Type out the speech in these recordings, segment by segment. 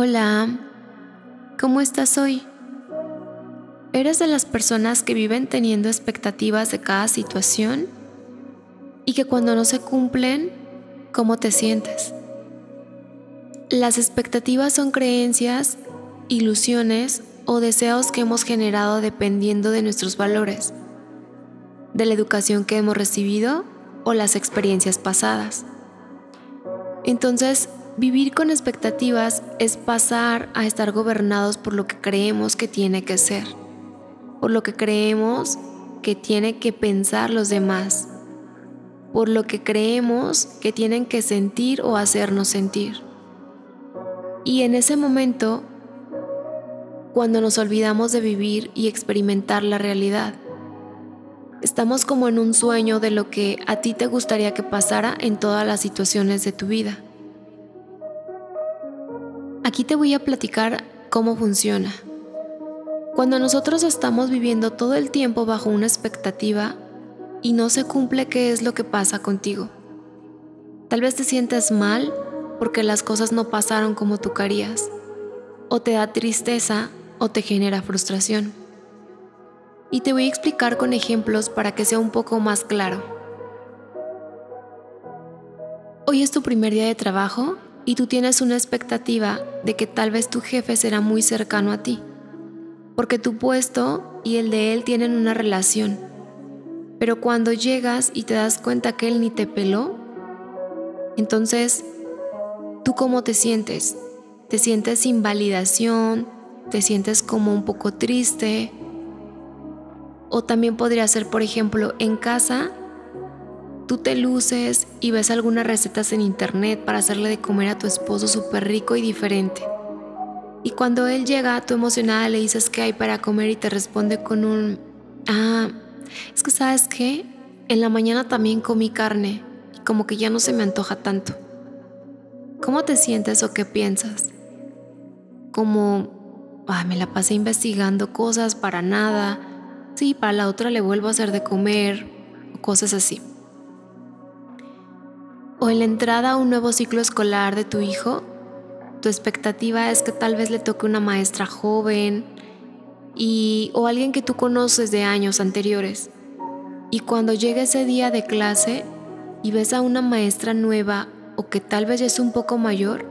Hola, ¿cómo estás hoy? ¿Eres de las personas que viven teniendo expectativas de cada situación? Y que cuando no se cumplen, ¿cómo te sientes? Las expectativas son creencias, ilusiones o deseos que hemos generado dependiendo de nuestros valores, de la educación que hemos recibido o las experiencias pasadas. Entonces, Vivir con expectativas es pasar a estar gobernados por lo que creemos que tiene que ser, por lo que creemos que tiene que pensar los demás, por lo que creemos que tienen que sentir o hacernos sentir. Y en ese momento, cuando nos olvidamos de vivir y experimentar la realidad, estamos como en un sueño de lo que a ti te gustaría que pasara en todas las situaciones de tu vida. Aquí te voy a platicar cómo funciona. Cuando nosotros estamos viviendo todo el tiempo bajo una expectativa y no se cumple, ¿qué es lo que pasa contigo? Tal vez te sientes mal porque las cosas no pasaron como tú querías, o te da tristeza o te genera frustración. Y te voy a explicar con ejemplos para que sea un poco más claro. Hoy es tu primer día de trabajo y tú tienes una expectativa de que tal vez tu jefe será muy cercano a ti, porque tu puesto y el de él tienen una relación. Pero cuando llegas y te das cuenta que él ni te peló, entonces, ¿tú cómo te sientes? ¿Te sientes sin validación? ¿Te sientes como un poco triste? O también podría ser, por ejemplo, en casa tú te luces y ves algunas recetas en internet para hacerle de comer a tu esposo súper rico y diferente. Y cuando él llega, tú emocionada le dices qué hay para comer y te responde con un, ah, es que sabes qué, en la mañana también comí carne y como que ya no se me antoja tanto. ¿Cómo te sientes o qué piensas? Como, ah, me la pasé investigando cosas para nada, sí, para la otra le vuelvo a hacer de comer, o cosas así o en la entrada a un nuevo ciclo escolar de tu hijo, tu expectativa es que tal vez le toque una maestra joven y, o alguien que tú conoces de años anteriores. Y cuando llega ese día de clase y ves a una maestra nueva o que tal vez es un poco mayor,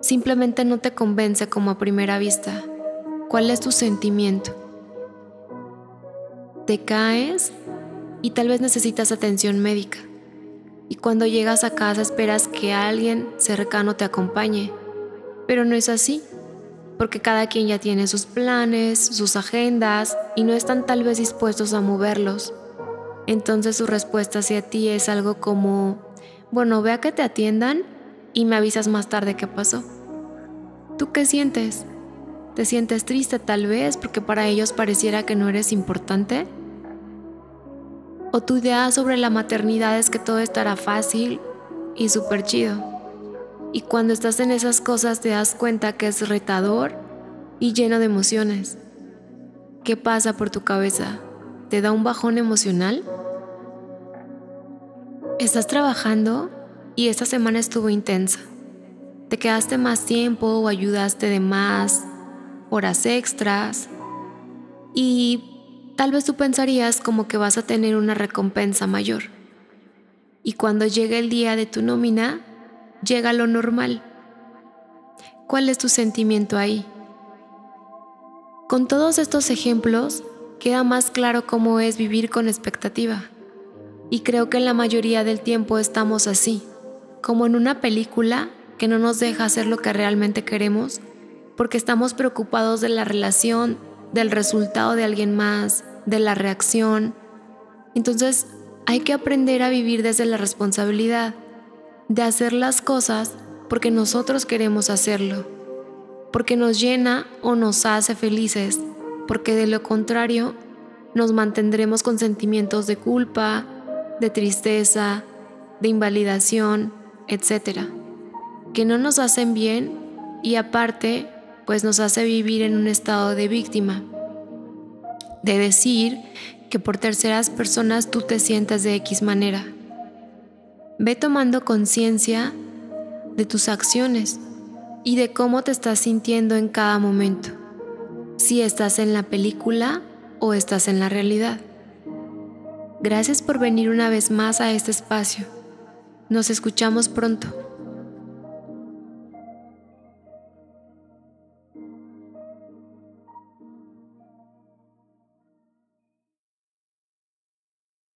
simplemente no te convence como a primera vista. ¿Cuál es tu sentimiento? Te caes y tal vez necesitas atención médica y cuando llegas a casa esperas que alguien cercano te acompañe. Pero no es así, porque cada quien ya tiene sus planes, sus agendas y no están tal vez dispuestos a moverlos. Entonces su respuesta hacia ti es algo como, bueno, ve a que te atiendan y me avisas más tarde qué pasó. ¿Tú qué sientes? ¿Te sientes triste tal vez porque para ellos pareciera que no eres importante? O tu idea sobre la maternidad es que todo estará fácil y súper chido. Y cuando estás en esas cosas te das cuenta que es retador y lleno de emociones. ¿Qué pasa por tu cabeza? ¿Te da un bajón emocional? Estás trabajando y esta semana estuvo intensa. Te quedaste más tiempo o ayudaste de más, horas extras. Y Tal vez tú pensarías como que vas a tener una recompensa mayor. Y cuando llega el día de tu nómina, llega lo normal. ¿Cuál es tu sentimiento ahí? Con todos estos ejemplos, queda más claro cómo es vivir con expectativa. Y creo que en la mayoría del tiempo estamos así, como en una película que no nos deja hacer lo que realmente queremos, porque estamos preocupados de la relación del resultado de alguien más, de la reacción. Entonces hay que aprender a vivir desde la responsabilidad, de hacer las cosas porque nosotros queremos hacerlo, porque nos llena o nos hace felices, porque de lo contrario nos mantendremos con sentimientos de culpa, de tristeza, de invalidación, etc., que no nos hacen bien y aparte pues nos hace vivir en un estado de víctima de decir que por terceras personas tú te sientas de X manera. Ve tomando conciencia de tus acciones y de cómo te estás sintiendo en cada momento, si estás en la película o estás en la realidad. Gracias por venir una vez más a este espacio. Nos escuchamos pronto.